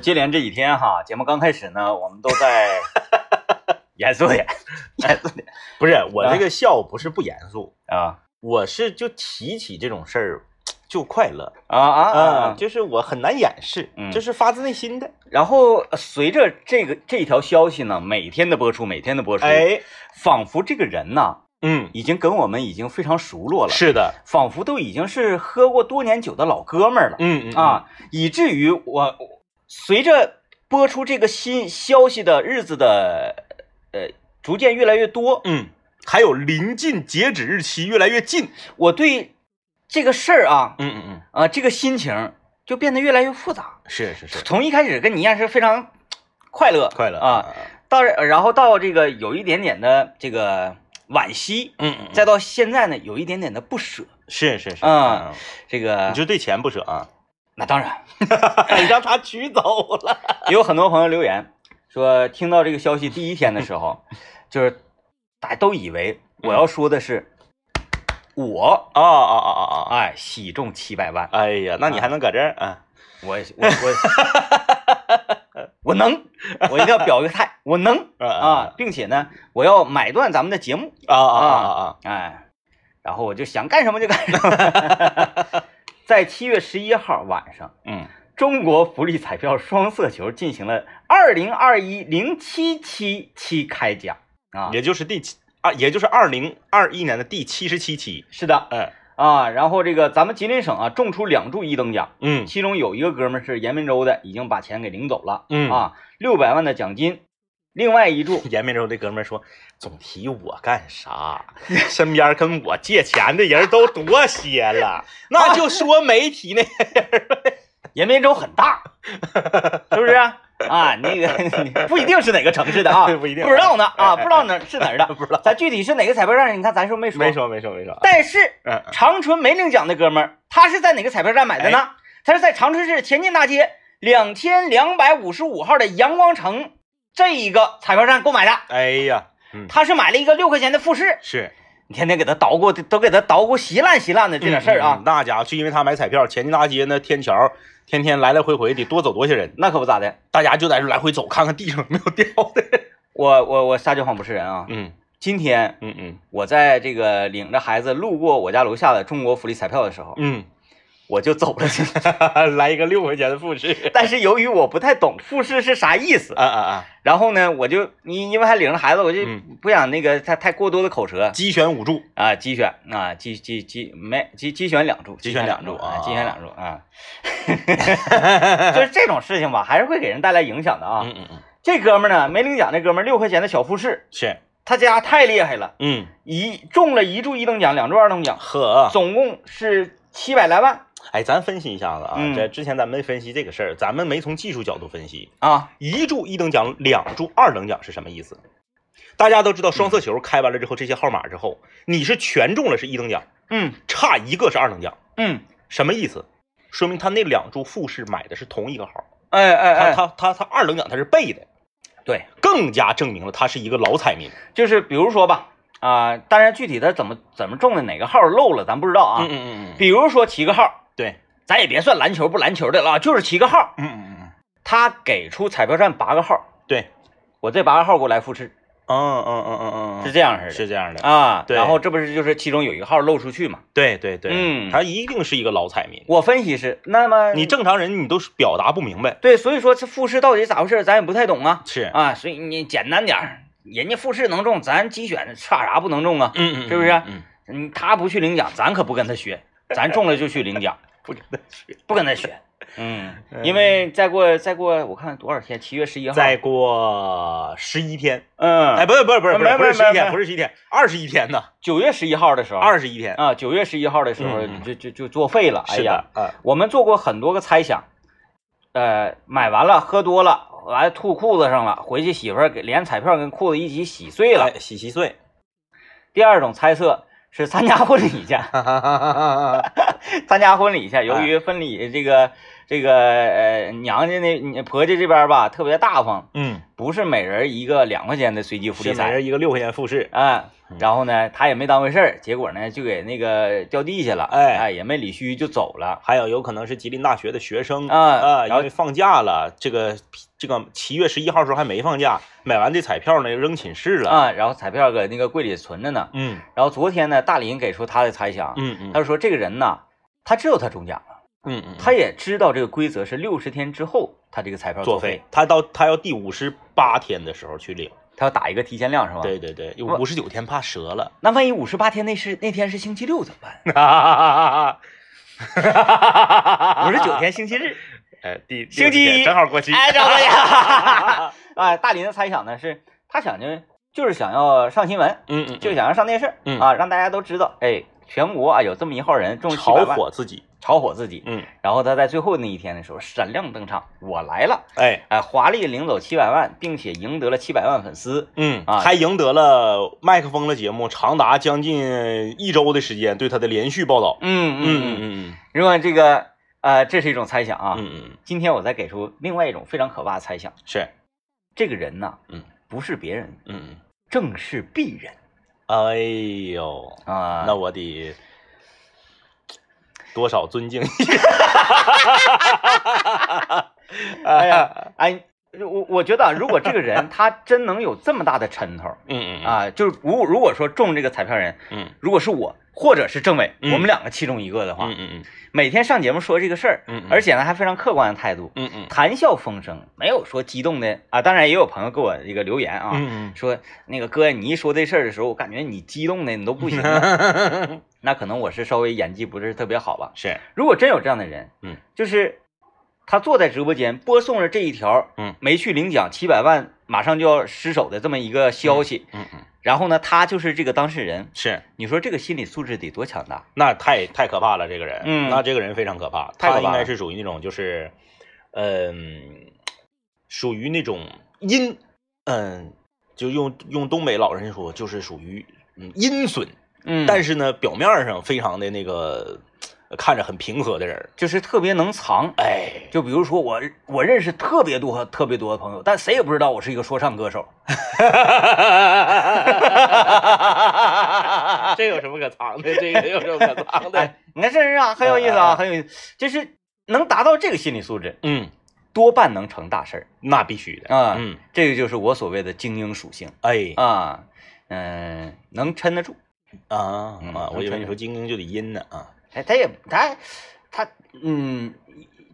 接连这几天哈，节目刚开始呢，我们都在 严肃点，严肃点不是我这个笑不是不严肃，啊我是就提起这种事儿就快乐啊啊啊，啊！就是我很难掩饰，嗯这是发自内心的。然后呃随着这个这条消息呢，每天的播出，每天的播出，，哎，仿佛这个人呐，嗯，已经跟我们已经非常熟络了，是的，仿佛都已经是喝过多年酒的老哥们儿了。嗯嗯啊，以至于我随着播出这个新消息的日子的呃逐渐越来越多，嗯，还有临近截止日期越来越近，我对这个事儿啊嗯嗯嗯，啊这个心情就变得越来越复杂。是是是，从一开始跟你一样是非常快乐快乐啊，，到然后到这个有一点点的这个惋惜，嗯嗯，再到现在呢有一点点的不舍。是是是，嗯嗯，这个你就对钱不舍啊，那当然，你让他取走了，也 有很多朋友留言说，听到这个消息第一天的时候，就是大家都以为我要说的是我啊啊啊啊啊！哎喜中七百万，哎呀，那你还能搁这儿啊？我我我 我能，我一定要表个态，我能啊啊，并且呢，我要买断咱们的节目，啊啊啊啊！哎，然后我就想干什么就干什么。在七月十一号晚上，嗯，中国福利彩票双色球进行了二零二一零七七期开奖啊，也就是第七二，也就是二零二一年的第七十七期。是的。嗯。啊，然后这个咱们吉林省啊中出两注一等奖，嗯。其中有一个哥们是延边州的，已经把钱给领走了，嗯。啊，六百万的奖金，另外一注延边州这哥们儿说：“总提我干啥？身边跟我借钱的人都多些了，那就说媒体那延边州很大，是不是啊？啊，那个不一定是哪个城市的啊，不一定不知道呢啊，不知道哪是哪儿的，不知道，咱具体是哪个彩票站？你看咱是不是没说？没。说没说没说。但是长春没领奖的哥们儿，他是在哪个彩票站买的呢？他是在长春市前进大街两千两百五十五号的阳光城这一个彩票站购买的。哎呀，嗯，他是买了一个六块钱的复式，是你天天给他捣鼓，都给他捣鼓稀烂稀烂的这点事儿啊嗯嗯，那家伙就因为他买彩票，前进大街那天桥，天天来来回回得多走多些人，那可不咋的。大家就在这来回走，看看地上有没有掉的。我我我撒娇谎不是人啊！嗯今天嗯嗯我在这个领着孩子路过我家楼下的中国福利彩票的时候，嗯，我就走了进去。来一个六块钱的复试。但是由于我不太懂复试是啥意思，啊啊啊！然后呢，我就你因为还领着孩子，我就嗯不想那个太太过多的口舌鸡选五注，啊，机选啊，机机机没机机选两注，机选两注啊，啊机选两注啊，就是这种事情吧，还是会给人带来影响的啊。嗯嗯嗯，这哥们呢，没领奖，这哥们儿六块钱的小复试，是，他家太厉害了，嗯，一中了一注一等奖，两注二等奖，呵，总共是七百来万哎，咱分析一下子啊，嗯这之前咱没分析这个事儿，咱们没从技术角度分析，啊。一注一等奖，两注二等奖是什么意思？大家都知道，双色球开完了之后，这些号码之后，你是全中了是一等奖，嗯差一个是二等奖，嗯，什么意思？说明他那两注复式买的是同一个号，哎哎他哎，他他他二等奖他是背的，对，更加证明了他是一个老彩民。就是比如说吧，啊、当然具体他怎么怎么中的哪个号漏了，咱不知道啊。嗯嗯嗯嗯，比如说七个号，对，咱也别算篮球不篮球的了啊，就是七个号，嗯嗯嗯嗯，他给出彩票站八个号，对，我这八个号给我来复制，嗯嗯嗯嗯嗯，是这样式的。是这样的，啊，对然后这不是就是其中有一个号漏出去嘛？对对对，嗯他一定是一个老彩民。我分析是，那么你正常人你都是表达不明白，对，所以说这复试到底咋回事，咱也不太懂啊是，啊，所以你简单点儿，人家复试能中，咱机选差啥不能中啊？嗯嗯，是不是嗯，嗯，他不去领奖，咱可不跟他学，咱中了就去领奖，不跟他学。不跟他学。嗯，因为再过再过，我看多少天？七月十一号。再过十一天，嗯，哎，不是不是不是不是不是十一天，不是十一天，二十一天呢，九月十一号的时候，二十一天，啊，九月十一号的时候就就就作废了。哎是呀我们做过很多个猜想，呃，买完了喝多了，完了吐裤子上了，回去媳妇儿给连彩票跟裤子一起洗碎了。哎，洗洗碎，第二种猜测是参加婚礼去，参加婚礼去，由于婚礼这个这个呃娘家那婆家这边吧特别大方，嗯不是每人一个两块钱的随机福利彩，每人一个六块钱复式。啊嗯，然后呢，他也没当回事儿，结果呢就给那个掉地下了，哎哎，也没理虚就走了。还有有可能是吉林大学的学生啊啊，然后因为放假了，这个这个七月十一号时候还没放假，买完这彩票呢扔寝室了。啊，然后彩票搁那个柜里存着呢。嗯然后昨天呢，大林给出他的猜想，嗯嗯他就说这个人呐，他知道他中奖了，嗯嗯，他也知道这个规则是六十天之后他这个彩票作废废，，他到他要第五十八天的时候去领。他要打一个提前量是吧？。对对对，我五十九天怕折了。那万一五十八天那是那天是星期六怎么办？哈 五十九，天星期日，哎，第星期一正好过期。哎，找对呀！啊，大林的猜想呢是，他想着就是想要上新闻，嗯嗯，就想要上电视，嗯啊，让大家都知道，哎，全国啊有这么一号人中七百炒，火自己。炒火自己。嗯，然后他在最后那一天的时候闪亮登场，我来了，哎，哎，华丽领走七百万，并且赢得了七百万粉丝。嗯，啊还赢得了麦克风的节目长达将近一周的时间对他的连续报道。嗯嗯嗯嗯如果这个呃，这是一种猜想啊。嗯嗯嗯，今天我再给出另外一种非常可怕的猜想，是，这个人呐，嗯，不是别人，嗯嗯，正是鄙人哎呦，啊。那我得多少尊敬。一下。哎呀，哎，我我觉得啊，如果这个人他真能有这么大的抻头 嗯嗯啊，就是如如果说中这个彩票人，嗯。如果是我或者是政委，嗯。我们两个其中一个的话，嗯嗯每天上节目说这个事儿，嗯嗯。而且呢还非常客观的态度，嗯嗯。谈笑风生，没有说激动的啊。当然也有朋友给我一个留言啊，嗯。说那个哥，你一说这事儿的时候，我感觉你激动的你都不行了。嗯，那可能我是稍微演技不是特别好吧。是，如果真有这样的人，嗯，就是他坐在直播间播送了这一条，嗯，没去领奖七百万马上就要失手的这么一个消息，嗯嗯然后呢，他就是这个当事人，是，你说这个心理素质得多强大？那太太可怕了，这个人，嗯。那这个人非常可怕，太可怕他应该是属于那种就是，嗯，属于那种阴，嗯，就用用东北老人说，就是属于嗯阴损，嗯但是呢，表面上非常的那个看着很平和的人，就是特别能藏。哎，就比如说我，我认识特别多特别多的朋友，但谁也不知道我是一个说唱歌手。这有什么可藏的？这个有什么可藏的？哎，你看这人啊，很有意思啊，很有意思，就是能达到这个心理素质，嗯，多半能成大事儿那必须的，啊。嗯，这个就是我所谓的精英属性哎啊，嗯、能撑得住。嗯啊啊，我以为你说精英就得阴呢啊，哎，他也他他嗯，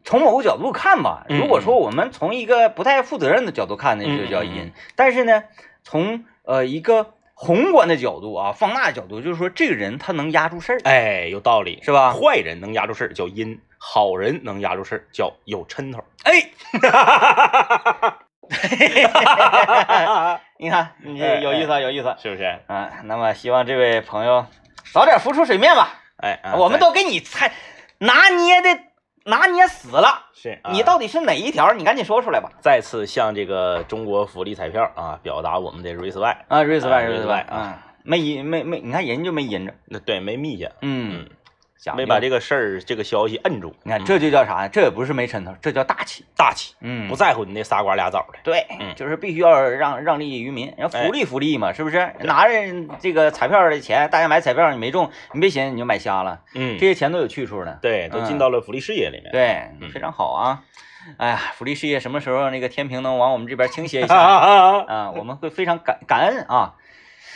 从某个角度看吧，嗯如果说我们从一个不太负责任的角度看呢，嗯就叫阴。但是呢，从呃一个宏观的角度啊，放大的角度，就是说这个人他能压住事儿，哎，有道理，是吧？坏人能压住事儿叫阴，好人能压住事儿叫有抻头。哎，你看，你这有意思啊，有意思啊。是不是？啊，那么希望这位朋友早点浮出水面吧。哎，啊我们都给你猜拿捏的拿捏死了，是啊你到底是哪一条？你赶紧说出来吧。再次向这个中国福利彩票啊表达我们的 respect 啊，respect，respect 啊啊，没阴没没，你看人就没阴着，那对，没密下，嗯，讲没把这个事儿这个消息摁住。嗯你看这就叫啥呀？这也不是没抻头，这叫大气。大气，嗯，不在乎你那仨瓜俩枣的。对，嗯就是必须要让让利于民，要哎福利福利嘛，是不是？拿着这个彩票的钱，大家买彩票你没中，你别寻思你就买瞎了，嗯这，些钱都有去处呢。对，都进嗯到了福利事业里面。对，嗯非常好啊。哎呀，福利事业什么时候那个天平能往我们这边倾斜一下啊，啊？我们会非常感感恩啊。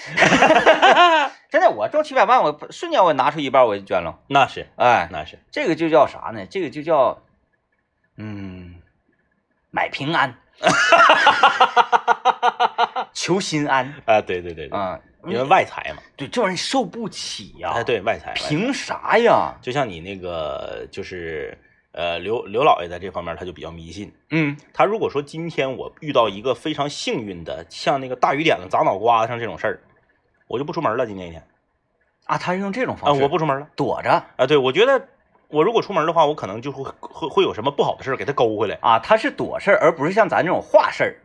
真的，我中七百万，我瞬间我拿出一半我就捐了。那是哎，那是，这个就叫啥呢？这个就叫，嗯，买平安，求心安 啊，对对对对，啊。因为外财嘛，对这玩意儿受不起呀、哎，，对外财，外财凭啥呀？就像你那个就是呃刘刘老爷在这方面他就比较迷信，嗯他如果说今天我遇到一个非常幸运的，像那个大雨点子砸脑瓜子上这种事儿，我就不出门了。今天一天啊，他是用这种啊，方式，我不出门了躲着啊。对，我觉得我如果出门的话，我可能就会会会有什么不好的事儿给他勾回来。啊，他是躲事儿，而不是像咱这种话事儿。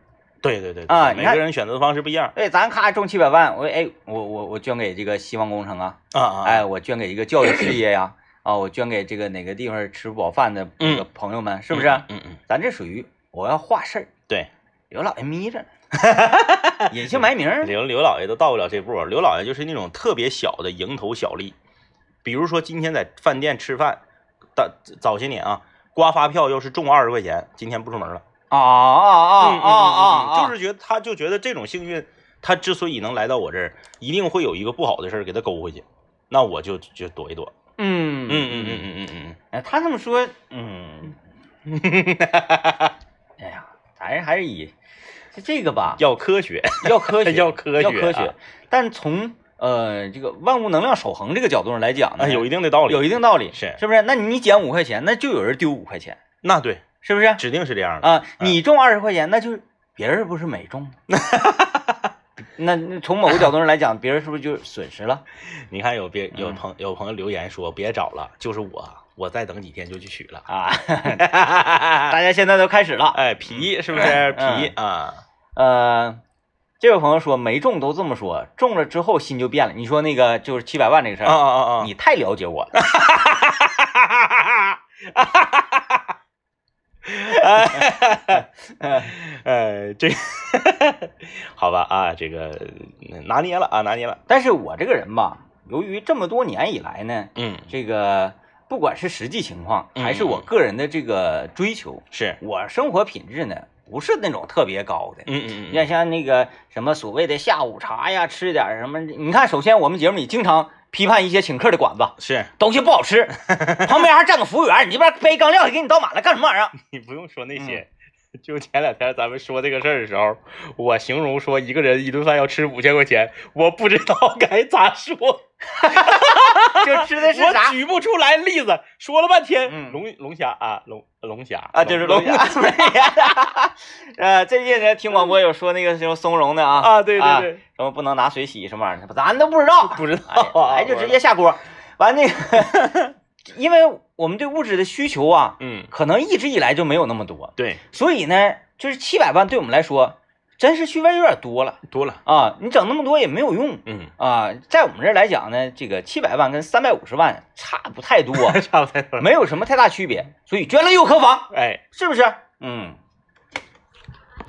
对对对啊你看个人选择的方式不一样对，咱咔中七百万，我哎，我我我捐给这个希望工程啊，啊啊。哎，我捐给一个教育事业呀，啊，我捐给这个哪个地方吃不饱饭的这个朋友们，是不是？嗯嗯嗯，咱这属于我要话事儿，对，刘老爷眯着呢。隐姓埋名儿。刘刘老爷都到不了这步，刘老爷就是那种特别小的蝇头小利，比如说今天在饭店吃饭，大早些年啊，刮发票要是中二十块钱，今天不出门了。啊啊啊啊啊！就是觉得他就觉得这种幸运，他之所以能来到我这儿，一定会有一个不好的事儿给他勾回去，那我就就躲一躲。嗯嗯嗯嗯嗯嗯嗯哎，他这么说，嗯，哎呀，咱还是以这这个吧，要科学，要科学，要科学要科学啊。但从呃这个万物能量守恒这个角度上来讲呢，哎，有一定的道理，有一定道理，是是不是？那你减五块钱，那就有人丢五块钱，那对，是不是？指定是这样的。啊，你中二十块钱，那就别人不是没中，那那从某个角度上来讲，别人是不是就损失了？你看有别有嗯朋有朋友留言说别找了，就是我，我再等几天就去取了。啊，大家现在都开始了。哎，皮是不是嗯皮啊？呃，这位朋友说没中都这么说，中了之后心就变了。你说那个就是七百万这个事啊儿，啊啊啊！你太了解我了。呃，这 好吧啊，这个拿捏了啊，拿捏了。但是我这个人吧，由于这么多年以来呢，嗯，这个不管是实际情况，嗯还是我个人的这个追求，是，我生活品质呢不是那种特别高的。嗯嗯嗯你看，像那个什么所谓的下午茶呀，吃点什么？你看，首先我们节目里经常批判一些请客的馆子，是东西不好吃，旁边还站个服务员，你这边杯刚撂下给你倒满了，干什么玩意儿？你不用说那嗯些。就前两天咱们说这个事儿的时候，我形容说一个人一顿饭要吃五千块钱，我不知道该咋说，就吃的是啥我？举不出来例子，说了半天，嗯龙龙虾啊，龙龙虾啊，就是龙虾。呃，最近人，听广播有说那个什么松茸的啊，啊，对对啊对，什么不能拿水洗什么玩意儿，咱都不知道，不知道啊，哎，就直接下锅。完那个，因为我们对物质的需求啊，嗯，可能一直以来就没有那么多，对，所以呢，就是七百万对我们来说，真是虚微有点多了多了，啊！你整那么多也没有用嗯，啊。在我们这儿来讲呢，这个七百万跟三百五十万差不太多，差不太多，没有什么太大区别，所以捐了又何妨？哎。是不是？嗯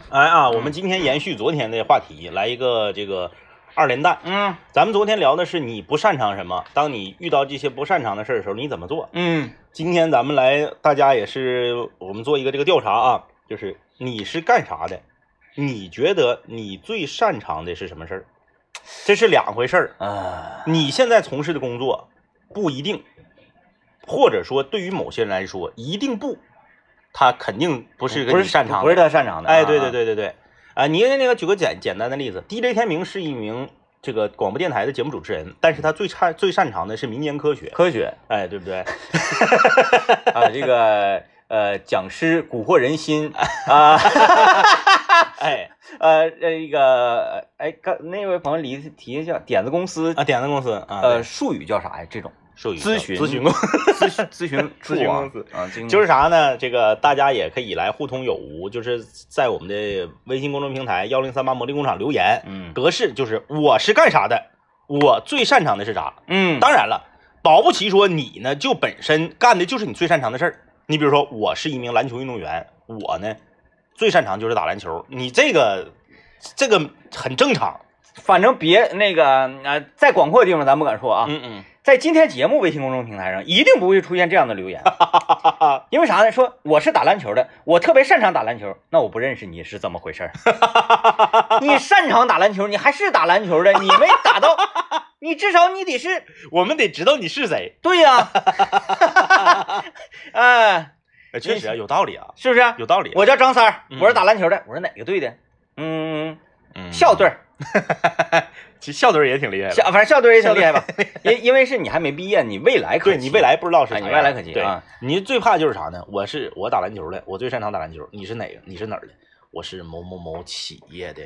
哎啊，我们今天延续昨天的话题，来一个这个二连弹。嗯咱们昨天聊的是你不擅长什么，当你遇到这些不擅长的事儿的时候，你怎么做？嗯今天咱们来，大家也是我们做一个这个调查啊，就是你是干啥的？你觉得你最擅长的是什么事儿？这是两回事儿。啊，你现在从事的工作不一定，或者说对于某些人来说一定不，他肯定不是个不是你擅长的，不是他擅长的。哎，对对啊，对对对，啊，你那个举个简简单的例子，DJ 天明是一名这个广播电台的节目主持人，但是他最擅最擅长的是民间科学，科学哎，对不对？啊，这个呃，讲师蛊惑人心 啊。哎，呃，这个，哎，刚那位朋友提提叫点子公司，啊，点子公司啊，呃，术语叫啥呀？这种咨询咨询公司，咨询咨询 处咨询啊公司啊，咨询就是啥呢？这个大家也可以来互通有无，就是在我们的微信公众平台幺零三八魔力工厂留言，嗯格式就是我是干啥的，我最擅长的是啥。嗯，当然了，保不齐说你呢就本身干的就是你最擅长的事儿。你比如说，我是一名篮球运动员，我呢最擅长就是打篮球，你这个这个很正常。反正别那个呃，再广阔的地方咱不敢说啊，嗯嗯，在今天节目微信公众平台上一定不会出现这样的留言，因为啥呢？说我是打篮球的，我特别擅长打篮球，那我不认识你是怎么回事儿？你擅长打篮球，你还是打篮球的，你没打到，你至少你得是 我们得知道你是谁。对呀、哎，呃确实啊有道理啊，是不是？有道理啊。我叫张三儿，嗯我是打篮球的，我是哪个队的？嗯，嗯校队儿，其实校队也挺厉害的。校反正校队儿也挺厉害吧？因因为是你还没毕业，你未来可对你未来不知道是啥哎你未来可期对啊，你最怕就是啥呢？我是我打篮球的，我最擅长打篮球。你是哪个？你是哪儿的？我是某某某企业的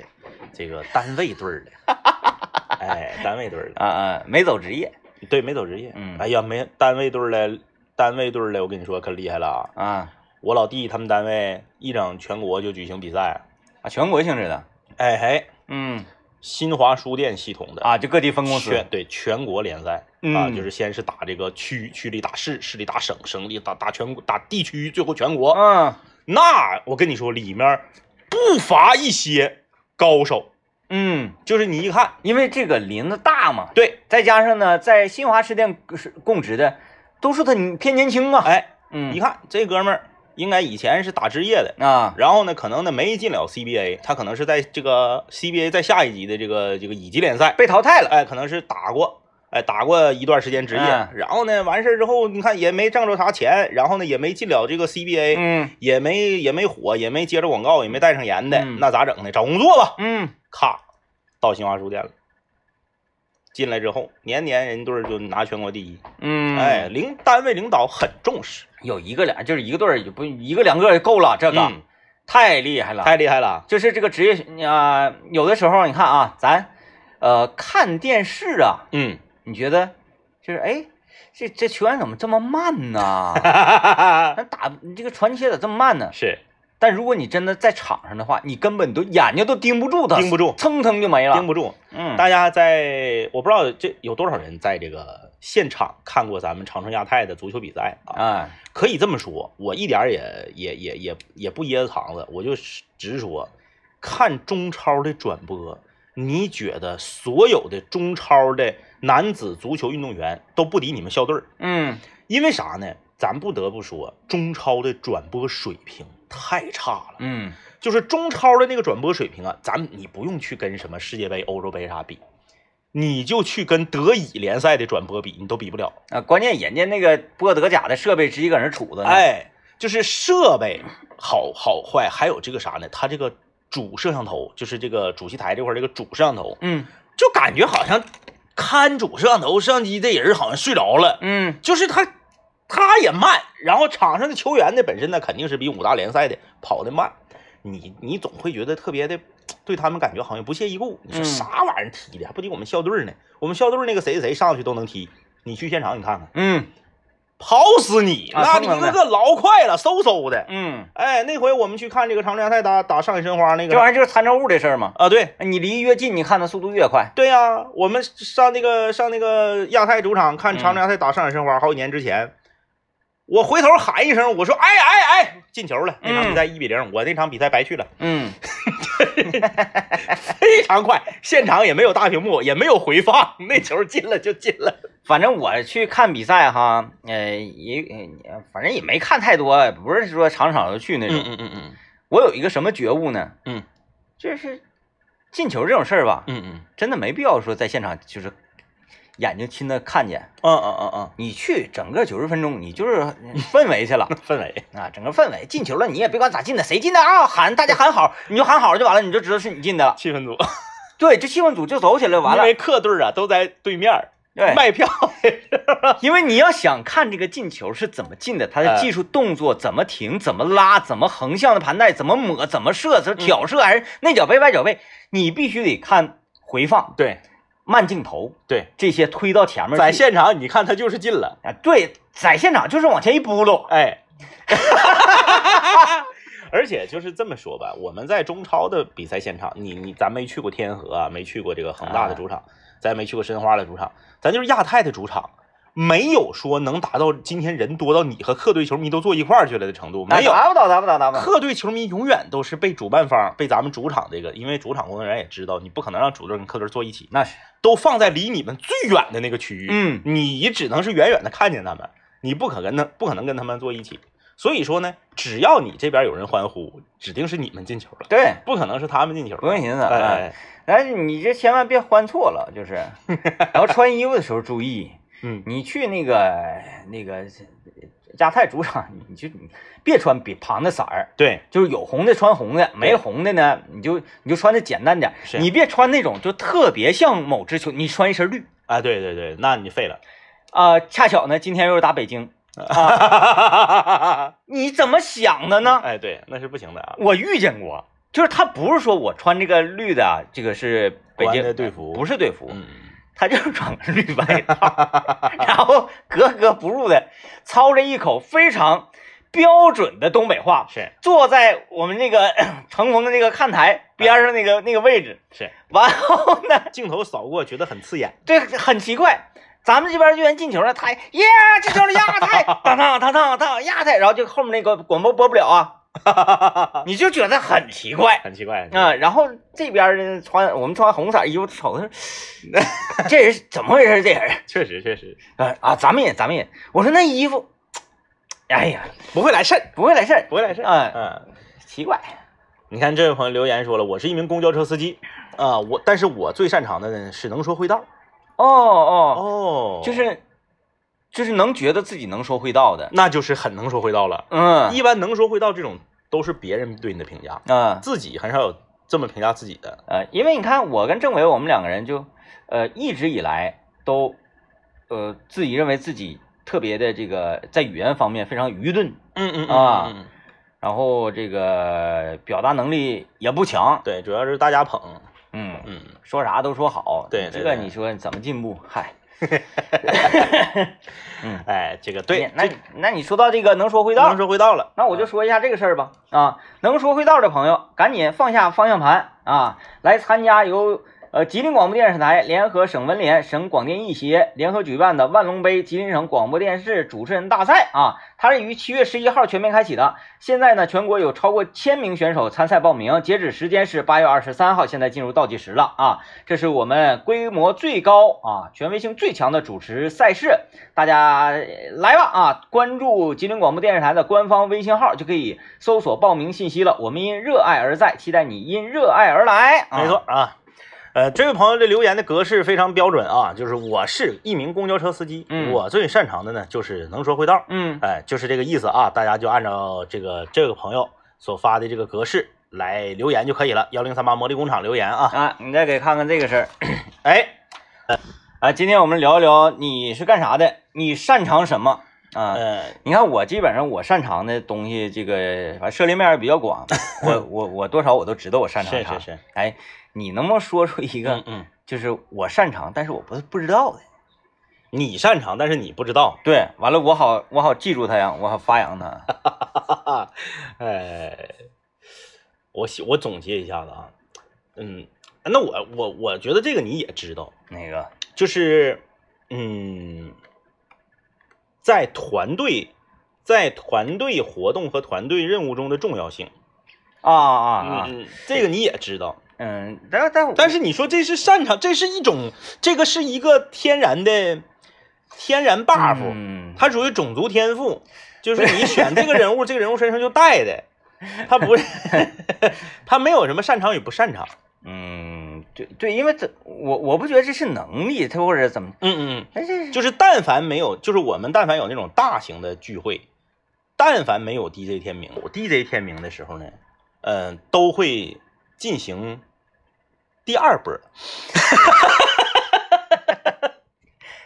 这个单位队儿的。哎，单位队儿的。啊啊，没走职业对，没走职业。嗯哎呀，没单位队儿的，单位队儿的，我跟你说可厉害了啊！啊我老弟他们单位一整全国就举行比赛，啊，全国性质的，哎嘿，嗯新华书店系统的啊，就各地分公司。全对全国联赛啊，嗯就是先是打这个区，区里打市，市里打省，省里打打全国，打地区，最后全国。嗯。那我跟你说，里面不乏一些高手，嗯，就是你一看，因为这个林子大嘛，对，再加上呢，在新华书店是供职的都是他偏年轻啊，哎，嗯。一看这哥们儿应该以前是打职业的，啊，然后呢，可能呢没进了 CBA，他可能是在这个 CBA 在下一级的这个这个乙级联赛，被淘汰了，哎，可能是打过，哎，打过一段时间职业，嗯然后呢，完事儿之后，你看也没挣着啥钱，然后呢也没进了这个 CBA，、嗯。也没也没火，也没接着广告，也没带上盐的，嗯。那咋整呢？找工作吧，嗯。咔，到新华书店了。进来之后，年年人队儿就拿全国第一，嗯，哎，，领单位领导很重视，有一个俩就是一个队儿，也不一个两个够了，这个、嗯。太厉害了，太厉害了，就是这个职业啊、有的时候你看啊，咱呃看电视啊，嗯，你觉得就是哎，这这球员怎么这么慢呢？咱打你这个传切咋这么慢呢？是但如果你真的在场上的话，你根本都眼睛都盯不住他，盯不住，蹭蹭就没了。盯不住。嗯，大家在我不知道这有多少人在这个现场看过咱们长春亚泰的足球比赛啊？啊，可以这么说，我一点儿也也也也也不掖着藏着，我就直说，看中超的转播，你觉得所有的中超的男子足球运动员都不敌你们校队儿？嗯因为啥呢？咱不得不说，中超的转播水平太差了。嗯就是中超的那个转播水平啊，咱你不用去跟什么世界杯、欧洲杯啥比，你就去跟德乙联赛的转播比，你都比不了。啊，关键人家那个播德甲的设备直接搁那杵着呢。，哎，就是设备好好坏，还有这个啥呢？它这个主摄像头，就是这个主席台这块这个主摄像头，嗯就感觉好像看主摄像头摄像机的人好像睡着了，嗯就是他他也慢，然后场上的球员呢本身呢肯定是比五大联赛的跑得慢，你你总会觉得特别的对他们感觉好像不屑一顾。你说嗯啥玩意儿踢的，还不敌我们校队呢？我们校队那个谁谁谁上去都能踢，你去现场你看看，嗯跑死你！啊那一个个老快了，嗖嗖的。嗯，哎，那回我们去看这个长春亚泰打打上海申花那个这玩意儿就是参照物的事儿嘛。啊，对你离越近，你看的速度越快。对呀、我们上那个上那个亚泰主场看长春亚泰打上海申花，好几年之前，我回头喊一声，我说哎哎哎，进球了！那场比赛一比零，我那场比赛白去了，嗯 非常快，现场也没有大屏幕，也没有回放，那球进了就进了。反正我去看比赛哈，呃，也呃反正也没看太多，不是说场场都去那种。嗯嗯嗯我有一个什么觉悟呢？嗯，就是进球这种事儿吧，嗯嗯真的没必要说在现场就是眼睛亲的看见。嗯嗯嗯嗯。你去整个九十分钟，你就是氛围去了。嗯，氛围，啊，整个氛围进球了，你也别管咋进的，谁进的啊，喊大家喊好，你就喊好就完了，你就知道是你进的了。气氛组，对，这气氛组就走起来完了。因为。客队啊都在对面对，卖票，因为你要想看这个进球是怎么进的，他的技术动作怎么停、怎么拉、怎么横向的盘带、怎么抹、怎么射、怎么挑射还是内脚背、外脚背，你必须得看回放、对慢镜头对，这些推到前面。在现场你看他就是进了，啊，对，在现场就是往前一扑噜，哎，而且就是这么说吧，我们在中超的比赛现场，你你咱没去过天河啊，没去过这个恒大的主场，咱也没去过申花的主场，咱就是亚太的主场，没有说能达到今天人多到你和客队球迷都坐一块儿去了的程度，没有。达不到，达不到，达不到。客队球迷永远都是被主办方、被咱们主场这个，因为主场工作人员也知道，你不可能让主队跟客队坐一起，那是，都放在离你们最远的那个区域，嗯你只能是远远的看见他们，你不可跟他不可能跟他们坐一起。所以说呢，只要你这边有人欢呼，指定是你们进球了，对，不可能是他们进球。不用寻思。哎你这千万别欢错了，就是，然后穿衣服的时候注意，嗯你去那个那个亚太主场，你就你别穿比旁的色儿，对，就是有红的穿红的，没红的呢，你就你就穿的简单点，你别穿那种就特别像某支球，你穿一身绿啊，对对对，那你废了。啊、恰巧呢，今天又是打北京 啊，你怎么想的呢？哎，对，那是不行的啊。我遇见过，就是他不是说我穿这个绿的啊，这个是北京的队服不是队服，嗯，他就是穿个绿外套，然后格格不入的操着一口非常标准的东北话，是坐在我们那个 乘风的那个看台边上那个那个位置，是，完后呢，镜头扫过，觉得很刺眼。对很奇怪。咱们这边队员进球了，他耶进球了亚太，当当当当当亚太，然后就后面那个广播播不了啊，你就觉得很奇怪很奇怪啊。然后这边呢穿我们穿红色衣服，瞅着 这人怎么回事？这人确实确实啊啊，咱们也咱们也，我说那衣服，哎呀，不会来事儿，不会来事儿，不会来事儿。啊，嗯，奇怪。你看这位朋友留言说了，我是一名公交车司机啊，我但是我最擅长的呢是能说会道。哦哦，哦就是就是能觉得自己能说会道的，那就是很能说会道了。嗯一般能说会道这种都是别人对你的评价，嗯自己很少有这么评价自己的。呃，因为你看我跟政委我们两个人就呃一直以来都呃自己认为自己特别的这个在语言方面非常愚钝，嗯嗯啊嗯，然后这个表达能力也不强，对，主要是大家捧。嗯，嗯，说啥都说好，对对对这个你说怎么进步？嗨，嗯，哎，这个对，那那你说到这个能说会道能，说会道了。那我就说一下这个事儿吧。啊，能说会道的朋友，赶紧放下方向盘啊，来参加由呃吉林广播电视台联合省文联、省广电艺协联合举办的万隆杯吉林省广播电视主持人大赛啊。它是于七月十一号全面开启的。现在呢，全国有超过千名选手参赛报名，截止时间是八月二十三号，现在进入倒计时了啊。这是我们规模最高啊、权威性最强的主持赛事，大家来吧啊！关注吉林广播电视台的官方微信号就可以搜索报名信息了。我们因热爱而在，期待你因热爱而来。啊没错，啊。呃，这位朋友的留言的格式非常标准啊，就是我是一名公交车司机，嗯我最擅长的呢就是能说会道，嗯哎，就是这个意思啊，大家就按照这个这个朋友所发的这个格式来留言就可以了。幺零三八魔力工厂留言啊，啊，你再给看看这个事儿哎，啊。今天我们聊一聊你是干啥的，你擅长什么啊？呃，你看我基本上我擅长的东西，这个反正涉猎面儿比较广，我我我多少我都知道我擅长啥。是是是，哎，你能不能说出一个嗯嗯，就是我擅长，但是我不不知道的？你擅长，但是你不知道，对，完了我好我好记住它呀，我好发扬它。哎，我喜我总结一下子啊，嗯，那我我我觉得这个你也知道，那个就是嗯，在团队在团队活动和团队任务中的重要性，啊啊啊，嗯，这个你也知道，嗯，但但但是你说这是擅长，这是一种，这个是一个天然的天然 buff，、嗯，它属于种族天赋，就是你选这个人物，这个人物身上就带的，他不是，他没有什么擅长与不擅长，嗯，对对，因为这我我不觉得这是能力，他或者怎么，嗯嗯就是但凡没有，就是我们但凡有那种大型的聚会，但凡没有 DJ 天明，有 DJ 天明的时候呢，呃，都会进行第二波，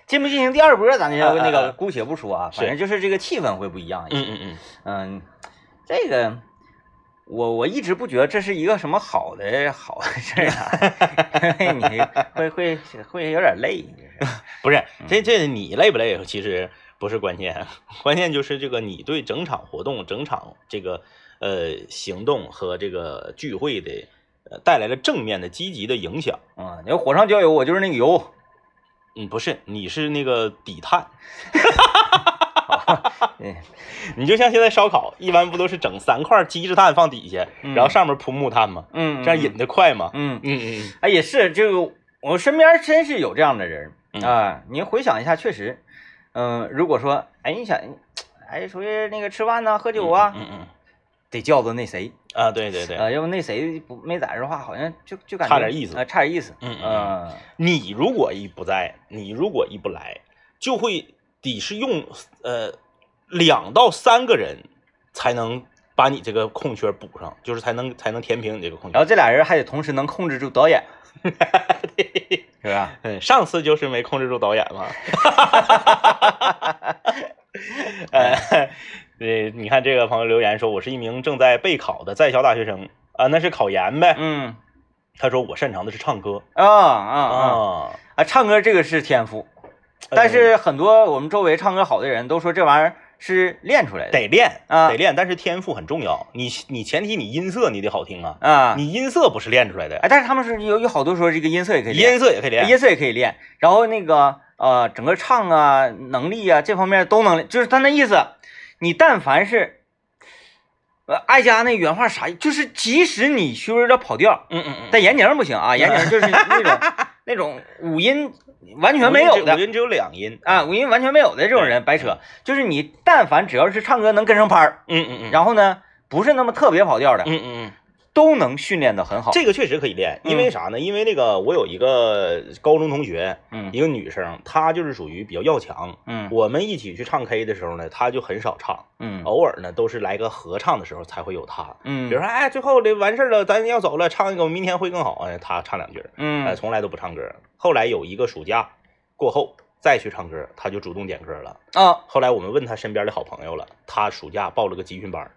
进不进行第二波，咱就那个啊姑且不说啊，是反正就是这个气氛会不一样一些。嗯嗯嗯，嗯，这个我我一直不觉得这是一个什么好的好的事儿啊，因为你会会会有点累。不是，这这你累不累？其实不是关键，关键就是这个你对整场活动、整场这个呃行动和这个聚会的呃带来了正面的积极的影响。啊，你要火上浇油，我就是那个油。嗯，不是，你是那个底炭，嗯。你就像现在烧烤，一般不都是整三块鸡翅炭放底下，嗯。然后上面铺木炭吗？嗯，这样引的快吗？嗯，嗯嗯嗯，哎，也是，这个我身边真是有这样的人嗯。啊。你回想一下，确实，嗯，如果说，哎，你想，哎，出去那个吃饭呐、喝酒啊，嗯嗯得叫着那谁，啊，对对对，啊，要不那谁不没在的话，好像就就感觉差点意思。啊，差点意思。嗯嗯嗯。你如果一不在，你如果一不来，就会得是用呃两到三个人才能把你这个空缺补上，就是才能才能填平你这个空缺。然后这俩人还得同时能控制住导演，是吧？嗯，上次就是没控制住导演嘛。呃，对，你看这个朋友留言说，我是一名正在备考的在校大学生啊，那是考研呗。嗯他说我擅长的是唱歌啊啊啊啊，啊！唱歌这个是天赋，但是很多我们周围唱歌好的人都说这玩意儿是练出来的。得练啊得练，但是天赋很重要。你你前提你音色你得好听啊，啊，你音色不是练出来的，哎，但是他们是有有好多说这个音色也可以练，音色也可以练。音色也可以练，然后那个呃，整个唱啊能力啊这方面都能，就是他那意思，你但凡是呃，艾佳那原话啥意？就是即使你学有点跑调，嗯嗯但严宁不行啊，严宁就是那种那种五音完全没有的五音只有两音。啊，五音完全没有的这种人白扯。就是你但凡只要是唱歌能跟上拍儿，嗯嗯嗯，然后呢不是那么特别跑调的，嗯嗯嗯。都能训练的很好。这个确实可以练，因为啥呢？因为那个我有一个高中同学，嗯一个女生，她就是属于比较要强。嗯我们一起去唱 K 的时候呢，她就很少唱，嗯偶尔呢都是来个合唱的时候才会有她。嗯，比如说，哎，最后这完事儿了，咱要走了，唱一个，明天会更好。哎，她唱两句，哎，嗯从来都不唱歌。后来有一个暑假过后再去唱歌，她就主动点歌了。啊后来我们问她身边的好朋友了，她暑假报了个集训班儿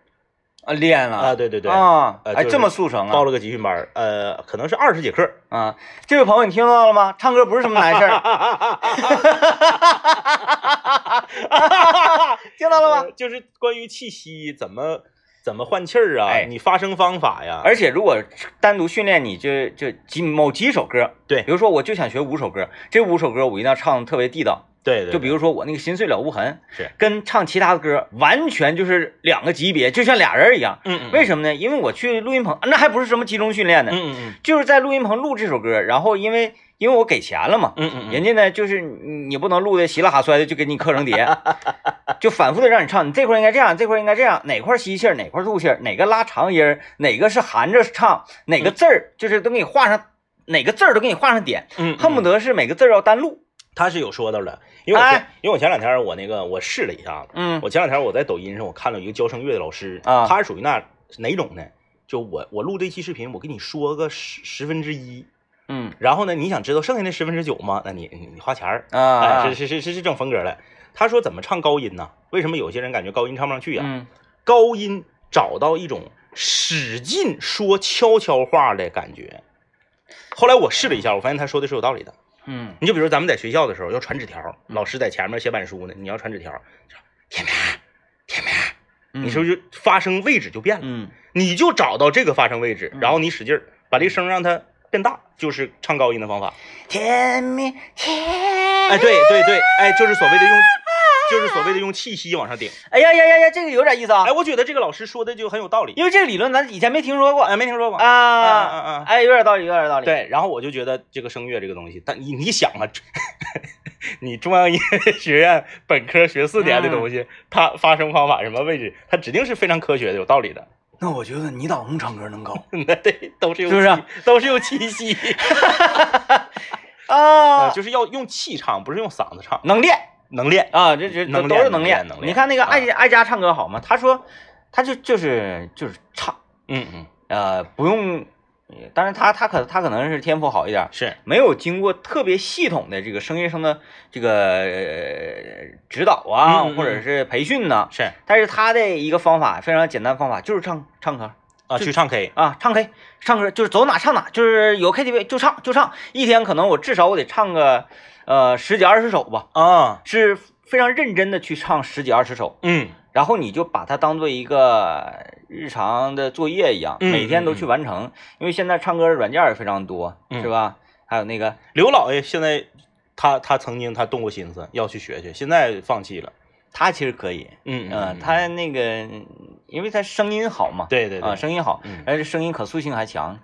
啊练了啊，对对对，啊，哎呃就是这么速成啊报了个集训班，呃，可能是二十节课。啊！这位朋友你听到了吗？唱歌不是什么难事儿，听到了吗？呃就是关于气息怎么怎么换气儿啊，哎你发声方法呀，而且如果单独训练，你就就几某几首歌，对比如说我就想学五首歌，这五首歌我一定要唱的特别地道。对对，就比如说我那个心碎了无痕，是跟唱其他的歌完全就是两个级别，就像俩人一样。嗯嗯，为什么呢？因为我去录音棚，那还不是什么集中训练呢，嗯嗯嗯就是在录音棚录这首歌，然后因为因为我给钱了嘛，嗯嗯嗯，人家呢就是你你不能录的稀拉哈摔的，就给你刻成碟，就反复的让你唱，你这块应该这样，这块应该这样，哪块吸气儿，哪块儿吐气儿，哪个拉长音儿，哪个是含着唱，哪个字儿就是都给你画上，哪个字儿都给你画上点，嗯，恨不得得是每个字儿要单录。他是有说道的，因为我前哎因为我前两天我那个我试了一下子，嗯我前两天我在抖音上我看到一个教声乐的老师啊他是属于那哪种呢？就我我录这期视频，我跟你说个十十分之一，嗯然后呢，你想知道剩下那十分之九吗？那你你你花钱儿，啊，哎，是是是是是这种风格的。他说怎么唱高音呢？为什么有些人感觉高音唱不上去呀、嗯高音找到一种使劲说悄悄话的感觉。后来我试了一下，我发现他说的是有道理的。嗯你就比如咱们在学校的时候要传纸条，老师在前面写板书呢，你要传纸条，天明，天明，嗯，你是不是就发声位置就变了？嗯你就找到这个发声位置，嗯然后你使劲儿把这个声让它变大，就是唱高音的方法。天明天，哎，对对对，哎，就是所谓的用，就是所谓的用气息往上顶。哎呀呀呀呀，这个有点意思啊哎，，我觉得这个老师说的就很有道理。因为这个理论咱以前没听说过哎，没听说过。啊嗯嗯嗯哎，有点道理，有点道理。，对，然后我就觉得这个声乐这个东西，但你你想啊，你中央音乐学院本科学四年的东西，它发声方法什么位置，它指定是非常科学的、有道理的。那我觉得你导红唱歌能高 那对，都是有是不是气都是有气息，啊呃，就是要用气唱，不是用嗓子唱，能练能练。啊，这这能都是能练练能练你看那个啊艾艾佳唱歌好吗？他说，他就就是就是唱，嗯嗯，呃，不用，当然他他可他可能是天赋好一点，是，没有经过特别系统的这个声乐生的这个呃指导啊，嗯嗯嗯或者是培训呢。是但是他的一个方法非常简单，方法就是唱唱歌啊，去唱 K，啊，唱 K 唱歌就是走哪唱哪，就是有 KTV 就唱就唱，一天可能我至少我得唱个呃十几二十首吧，啊，是非常认真的去唱十几二十首，嗯。然后你就把它当做一个日常的作业一样，嗯每天都去完成，因为现在唱歌软件也非常多，嗯是吧？还有那个刘老爷现在他他曾经他动过心思要去学学，现在放弃了。他其实可以，嗯嗯，他那个因为他声音好嘛，对对对。啊，声音好，嗯。而且声音可塑性还强，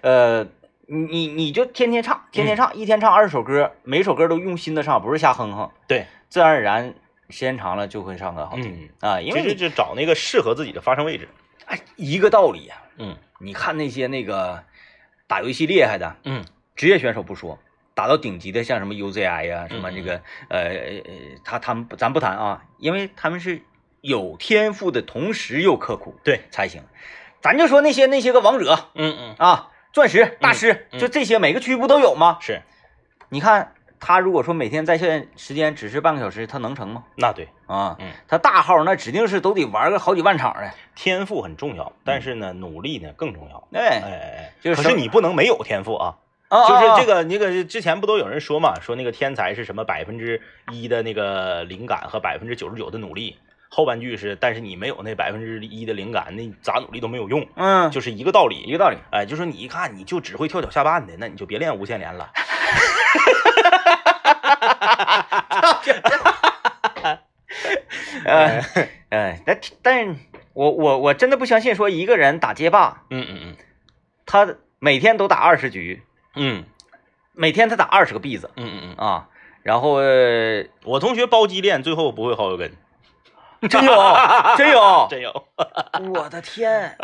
呃，你你就天天唱，天天嗯唱，一天唱二十首歌，每首歌都用心的唱，不是瞎哼哼，对，自然而然时间长了就会唱歌好听、嗯，啊，因为你其实就找那个适合自己的发声位置。哎一个道理呀、嗯。你看那些那个打游戏厉害的嗯。职业选手不说，打到顶级的像什么 UZI 呀、什么嗯这个呃呃，他他们咱不谈啊，因为他们是有天赋的同时又刻苦，对才行。咱就说那些那些个王者嗯嗯，啊，钻石大师，嗯就这些每个区不都有吗？是，你看他如果说每天在线时间只是半个小时，他能成吗？那对，啊，嗯，他大号那指定是都得玩个好几万场的，天赋很重要，但是呢，努力呢更重要。对，哎哎哎，就是可是你不能没有天赋啊。啊就是这个，个那个之前不都有人说嘛，说那个天才是什么百分之一的那个灵感和百分之九十九的努力，后半句是但是你没有那百分之一的灵感，那咋努力都没有用，嗯，就是一个道理。一个道理。哎，就说你一看你就只会跳脚下绊的，那你就别练无限连了。呃，哎，但但是我我我真的不相信说一个人打街霸，嗯嗯嗯他每天都打二十局，嗯每天他打二十个币子嗯嗯嗯，啊，然后、呃我同学包机练，最后不会薅油根，真有真有，真有。我的天，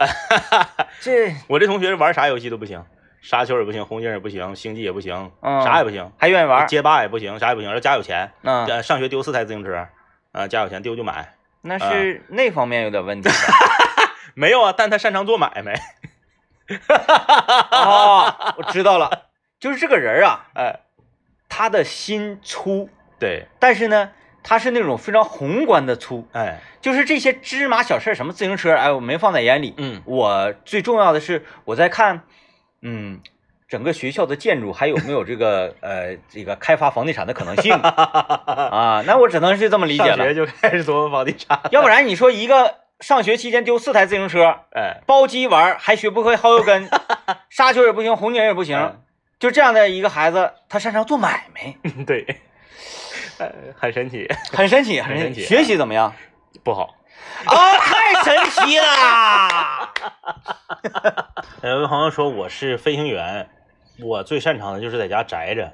这我这同学玩啥游戏都不行，沙丘也不行，红警也不行，星际也不行，嗯啥也不行，还愿意玩？街霸也不行，啥也不行。要家有钱，嗯，呃上学丢四台自行车，啊，家有钱丢就买。那是那方面有点问题 没有啊，但他擅长做买卖。哦，我知道了，就是这个人啊，哎，他的心粗，对，但是呢，他是那种非常宏观的粗，哎，就是这些芝麻小事儿，什么自行车，哎，我没放在眼里。嗯。我最重要的是我在看，嗯，整个学校的建筑还有没有这个 呃这个开发房地产的可能性。啊？那我只能是这么理解上学，就开始琢磨房地产。要不然你说一个上学期间丢四台自行车，哎，包机玩还学不会薅油根，沙丘也不行，红警也不行嗯，就这样的一个孩子，他擅长做买卖，对，呃很神奇，很神奇，很神奇。很神奇学习怎么样？不好。啊，太神奇了！有位朋友说我是飞行员，我最擅长的就是在家宅着。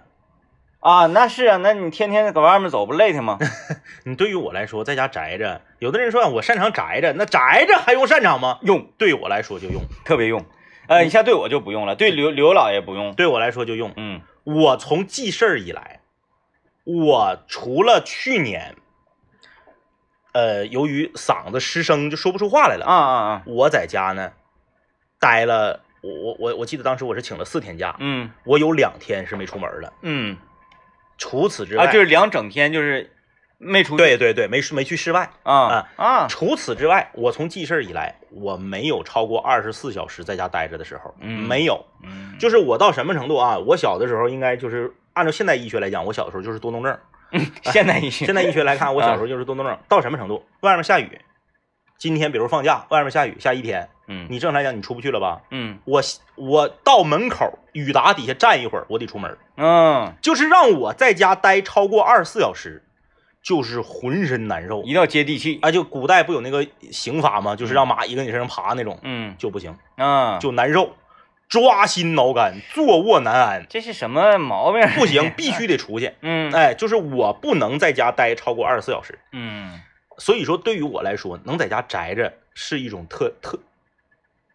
啊，那是啊，那你天天搁外面走不累挺吗？你对于我来说，在家宅着，有的人说我擅长宅着，那宅着还用擅长吗？用，对我来说就用，特别用。呃，你像对我就不用了，对刘刘老爷不用。对我来说就用。嗯我从记事儿以来，我除了去年，呃，由于嗓子失声就说不出话来了，啊啊啊，我在家呢待了，我我我我记得当时我是请了四天假，嗯我有两天是没出门的。嗯除此之外，啊，就是两整天就是没出去。对对对，没没去室外。啊啊，除此之外，我从记事儿以来，我没有超过二十四小时在家待着的时候，嗯没有。嗯，就是我到什么程度啊？我小的时候应该就是按照现代医学来讲，我小的时候就是多动症。现代医学现代医学来看，我小时候就是多动症。到什么程度？外面下雨，今天比如放假，外面下雨下一天，嗯你正常来讲你出不去了吧？嗯我我到门口雨打底下站一会儿，我得出门。嗯，就是让我在家待超过二十四小时，就是浑身难受一定要接地气。啊！就古代不有那个刑法吗？就是让蚂蚁跟你身上爬那种，嗯就不行，啊，就难受，抓心挠肝，坐卧难安，这是什么毛病？不行，必须得出去。嗯哎，就是我不能在家待超过二十四小时。嗯所以说，对于我来说，能在家宅着是一种特特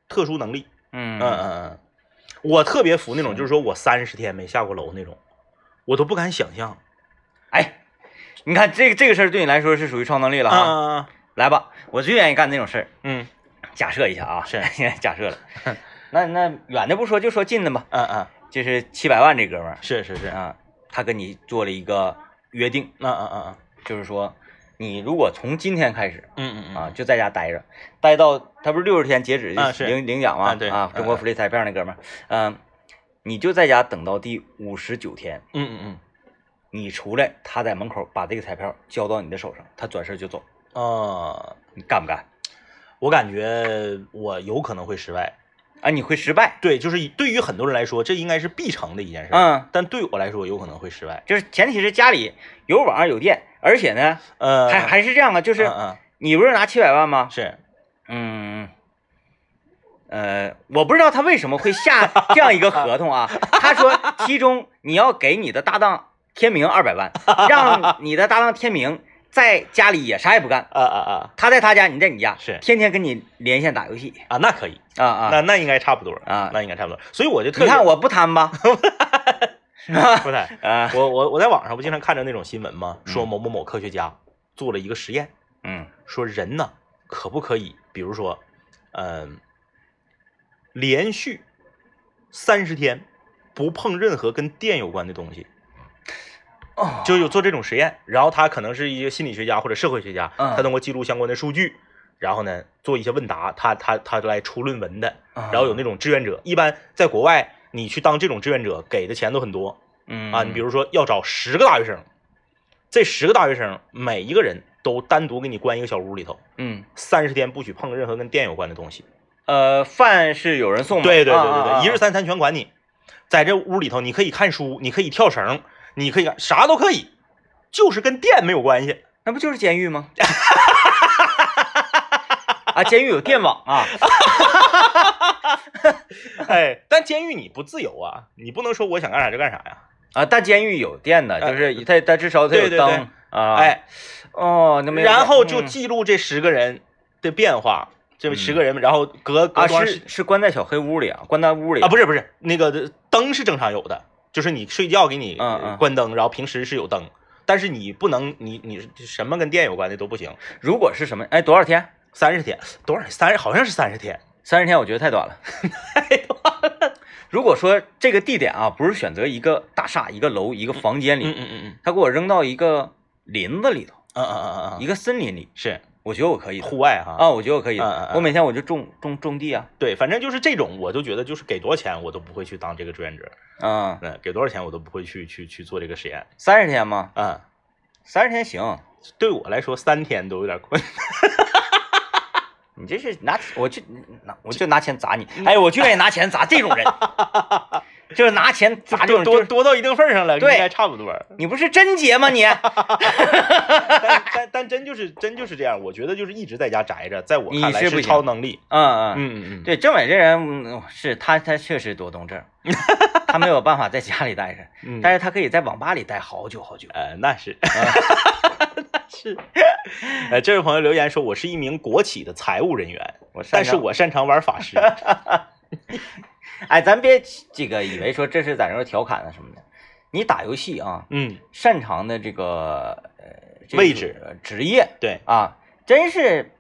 特殊能力。嗯嗯嗯嗯，我特别服那种，就是说我三十天没下过楼那种，我都不敢想象。哎，你看这个这个事儿对你来说是属于超能力了哈。啊，来吧，我最愿意干那种事儿。嗯假设一下啊，是 假设了。那那远的不说，就说近的吧。嗯嗯，就是七百万这哥们儿是是是，啊，他跟你做了一个约定，嗯嗯嗯就是说，你如果从今天开始嗯嗯嗯啊，就在家待着，待到他不是六十天截止领领奖吗？啊对啊，中国嗯福利彩票那哥们儿，嗯，你就在家等到第五十九天，嗯嗯嗯你出来，他在门口把这个彩票交到你的手上，他转身就走，嗯，啊，你干不干？我感觉我有可能会失败。啊，你会失败。对，就是对于很多人来说，这应该是必成的一件事。，嗯，但对我来说，有可能会失败。就是前提是家里有网有电，而且呢，呃，还还是这样啊，就是你不是拿七百万吗？是，嗯，呃，我不知道他为什么会下 这样一个合同啊。他说，其中你要给你的搭档天明二百万，让你的搭档天明在家里也啥也不干，啊啊啊。他在他家，你在你家，是。天天跟你连线打游戏。啊，那可以，啊啊。那那应该差不多啊。那应该差不多。所以我就特你看我不贪吧？不贪，啊，我我我在网上不经常看着那种新闻吗？说嗯某某某科学家做了一个实验，嗯。说人呢可不可以，比如说，嗯、连续三十天不碰任何跟电有关的东西，哦，就有做这种实验。然后他可能是一个心理学家或者社会学家，嗯他通过记录相关的数据，然后呢做一些问答，他他他来出论文的。然然后有那种志愿者，一般在国外，你去当这种志愿者，给的钱都很多嗯啊。你比如说要找十个大学生，这十个大学生每一个人都单独给你关一个小屋里头，嗯三十天不许碰任何跟电有关的东西。呃，饭是有人送吗？对对对对对，一日三餐全管你，在这屋里头，你可以看书，你可以跳绳，你可以干啥都可以，就是跟电没有关系。那不就是监狱吗？啊，监狱有电网啊，哎，但监狱你不自由啊，你不能说我想干啥就干啥呀。啊，但监狱有电的，就是它它至少它有灯啊，哎，哦，那么然后就嗯记录这十个人的变化，这十个人，然后隔隔啊是是关在小黑屋里啊，关在屋里啊，不是不是，那个灯是正常有的，就是你睡觉给你嗯嗯关灯，然后平时是有灯，但是你不能，你你什么跟电有关的都不行。如果是什么，哎，多少天？三十天多少？三十好像是三十天。三十天，我觉得太短了。如果说这个地点啊，不是选择一个大厦、一个楼、一个房间嗯里，嗯嗯他给我扔到一个林子里头，嗯嗯嗯嗯嗯，一个森林里，是我觉得我可以户外哈。啊，我觉得我可以我每天我就种种种地啊，对，反正就是这种，我就觉得就是给多少钱我都不会去当这个志愿者，啊，嗯，给多少钱我都不会去去去做这个实验。三十天吗？嗯，三十天行，对我来说三天都有点困。你这是拿我就拿我就拿钱砸你，哎，我就愿意拿钱砸这种人，就是拿钱砸这种，多多到一定份上了，应该差不多。你不是贞洁吗你？但但但真就是真就是这样，我觉得就是一直在家宅着，在我看来是超能力。嗯嗯，嗯嗯嗯，对，政委这人嗯是他他确实多动症，他没有办法在家里待着，嗯但是他可以在网吧里待好久好久。呃，那是，那是。呃，这位朋友留言说，我是一名国企的财务人员，但是我擅长玩法师。哎，咱别这个以为说这是在那调侃啊什么的。你打游戏啊，嗯，擅长的这个呃这个位置呃职业对啊，真是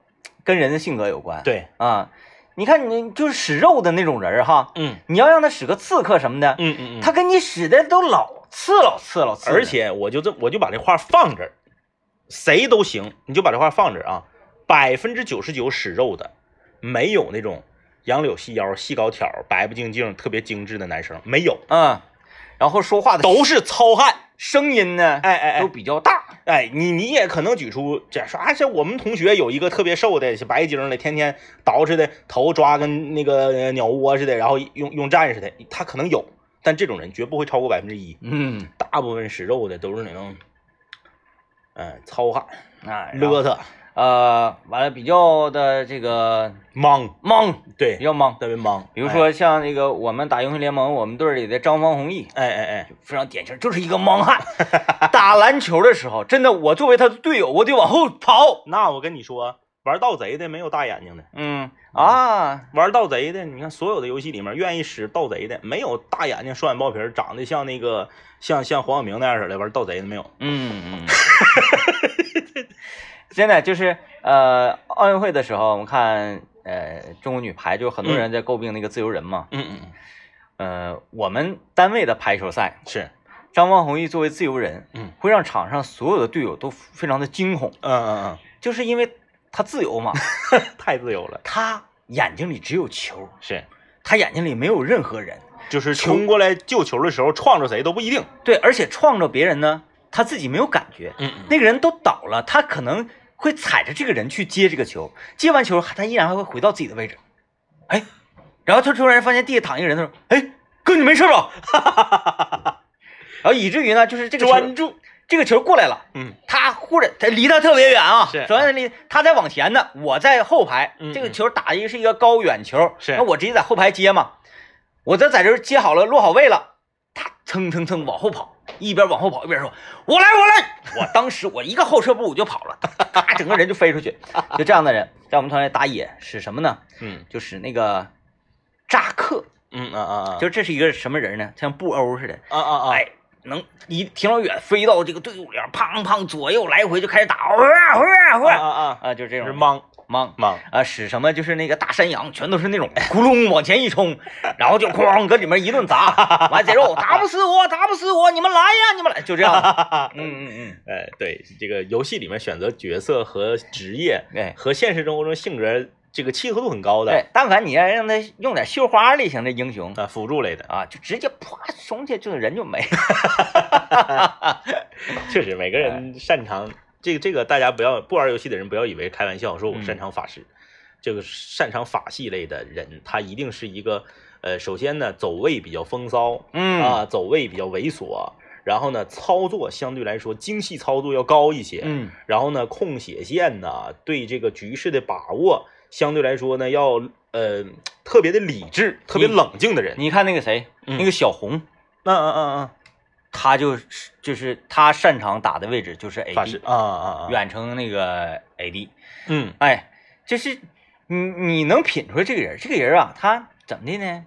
跟人的性格有关。对，啊，你看你就是使肉的那种人哈，嗯你要让他使个刺客什么的，嗯嗯嗯，他跟你使的都老刺老刺老刺，而且我就这我就把这话放这儿，谁都行，你就把这话放这儿啊。百分之九十九使肉的，没有那种杨柳细腰、细高挑、白不净净、特别精致的男生，没有，嗯，然后说话的都是糙汉。声音呢，哎哎都哎比较大。哎，你你也可能举出这样说啊，这我们同学有一个特别瘦的，是白净的，天天捯饬的头抓跟那个呃鸟窝似的，然后用用战似的，他可能有，但这种人绝不会超过百分之一。嗯大部分使肉的都是那种，嗯，糙汉、啊，然后邋遢、呃，完了比较的这个莽，莽，比对，较莽。特别莽。比如说像那个我们打英雄联盟，我们队里的张方弘毅，哎，哎哎。哎，非常典型，就是一个莽汉。打篮球的时候，真的，我作为他的队友，我得往后跑。那我跟你说，玩盗贼的没有大眼睛的，嗯。啊，玩盗贼的，你看所有的游戏里面愿意使盗贼的，没有大眼睛、双眼包皮，长得像那个像像黄晓明那样似的玩盗贼的没有。嗯嗯，真的就是呃，奥运会的时候，我们看呃中国女排，就很多人在诟病那个自由人嘛。嗯嗯嗯，呃，我们单位的排球赛，是，张方弘毅作为自由人，嗯会让场上所有的队友都非常的惊恐，嗯嗯嗯就是因为他自由嘛，嗯，太自由了。他眼睛里只有球，是，他眼睛里没有任何人。就是冲过来救球的时候撞着谁都不一定。对，而且撞着别人呢，他自己没有感觉，嗯那个人都倒了，他可能会踩着这个人去接这个球，接完球他依然还会回到自己的位置，哎，然后他突然发现地下躺一个人，他说：“哎，哥你没事吧？”哈哈哈哈然后以至于呢，就是这个球专注。这个球过来了，嗯他忽然他离他特别远啊，是首先离他在往前呢，我在后排，嗯这个球打一个是一个高远球，是那我直接在后排接嘛，我这在这接好了，落好位了，他蹭蹭蹭往后跑，一边往后跑一边说：“我来，我来！”我当时我一个后撤步我就跑了，咔，整个人就飞出去，就这样的人在我们团队打野使什么呢？嗯。就使那个扎克，嗯啊啊啊，就这是一个什么人呢？像布欧似的，啊啊啊，哎，能一挺老远飞到这个队伍里边，砰砰左右来回就开始打，呼啊呼啊呼啊啊啊啊，啊，就这种是莽莽莽。啊，使什么就是那个大山羊，全都是那种咕隆往前一冲，然后就哐搁里面一顿砸，完贼肉打不死我，打不死我，你们来呀，你们来，就这样的，嗯嗯嗯，哎，对，这个游戏里面选择角色和职业哎和现实生活中性格这个契合度很高的，对，但凡你要让他用点绣花类型的英雄啊，辅助类的，啊，就直接啪冲下，就人就没了，确实每个人擅长这个这个，大家不要不玩游戏的人不要以为开玩笑，说我嗯。擅长法师，这个擅长法系类的人，他一定是一个呃，首先呢走位比较风骚，嗯。啊，走位比较猥琐，然后呢操作相对来说精细操作要高一些，嗯。然后呢，控血线呢，对这个局势的把握相对来说呢要呃特别的理智、特别冷静的人。你看那个谁，嗯。那个小红，嗯嗯嗯嗯他就是就是他擅长打的位置就是 AD，啊啊啊，远程那个 AD。嗯。哎，就是你你能品出来这个人，这个人啊，他怎么的呢？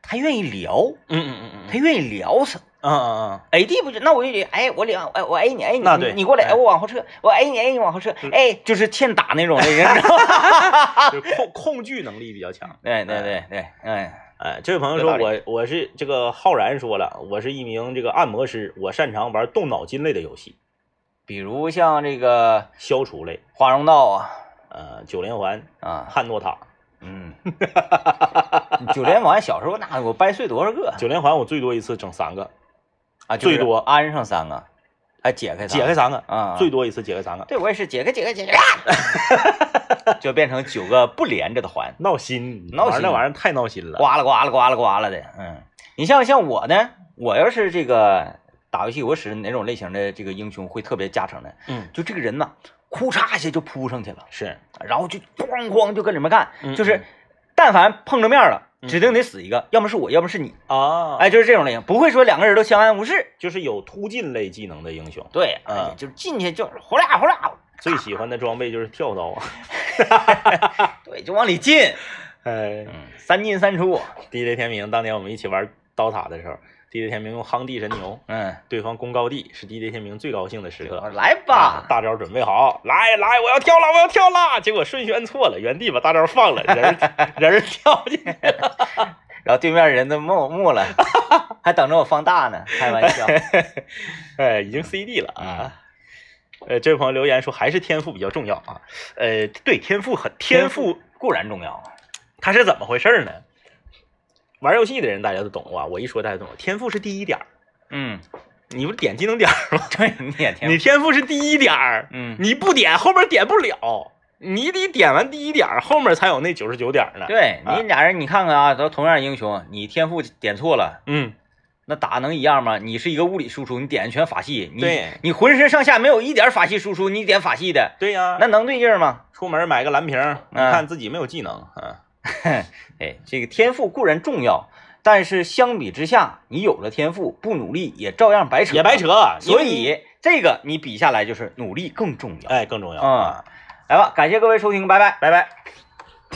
他愿意聊，嗯嗯嗯嗯。他愿意聊什么嗯嗯嗯？AD 不是，那我就得，哎，我两，哎，我 A 你，A 你，那对你你过来，哎。哎，我往后撤，我 A 你，A 你往后撤嗯，哎，就是欠打那种的人，就是控控距能力比较强。对对对对，哎，哎，这位朋友说我我是这个浩然说了，我是一名这个按摩师，我擅长玩动脑筋类的游戏，比如像这个消除类，华容道啊，呃，九连环、啊，汉诺塔。嗯，九连环小时候那我掰碎多少个九连环我最多一次整三个，啊？最多安上三个，还解开解开三个，啊，最多一次解开三个，对我也是解开解开解开，就变成九个不连着的环，闹心，闹心那玩意儿太闹心了。呱啦呱啦呱啦呱啦的。嗯，你像像我呢，我要是这个打游戏，我使哪种类型的这个英雄会特别加成的？嗯，就这个人呐，哭嚓一下就扑上去了，是，然后就咣咣就跟里面干，嗯就是但凡碰着面了，嗯指定得死一个，要么是我，要么是你。啊，哎，就是这种类型，不会说两个人都相安无事。就是有突进类技能的英雄，对，嗯。哎就是进去就是呼啦呼啦，最喜欢的装备就是跳刀啊。对，就往里进，哎。嗯，三进三出，地雷天明当年我们一起玩刀塔的时候，DJ 天明用夯地神牛，嗯，对方攻高地，是 DJ 天明最高兴的时刻。来吧啊，大招准备好，来来，我要跳了，我要跳了！结果顺序按错了，原地把大招放了，人儿人儿跳进去了。然后对面人都木木了，还等着我放大呢，开玩笑。哎，已经 CD 了啊。呃，这位朋友留言说还是天赋比较重要啊。呃，对，天赋很天赋，固然重要，它是怎么回事呢？玩游戏的人大家都懂啊，我一说大家都懂。天赋是第一点儿，嗯，你不是点技能点儿吗？对，你也挺，你天赋是第一点儿，嗯，你不点后面点不了，你得点完第一点儿，后面才有那九十九点儿呢。，对啊你俩人，你看看啊，都同样英雄，你天赋点错了，嗯，那打能一样吗？你是一个物理输出，你点的全法系，你你浑身上下没有一点法系输出，你点法系的，对呀、那能对劲儿吗？出门买个蓝瓶，看自己没有技能，啊，哎，这个天赋固然重要，但是相比之下，你有了天赋不努力也照样白扯，也白。扯。所以这个你比下来就是努力更重要。哎更重要啊、来吧，感谢各位收听，拜拜。拜拜。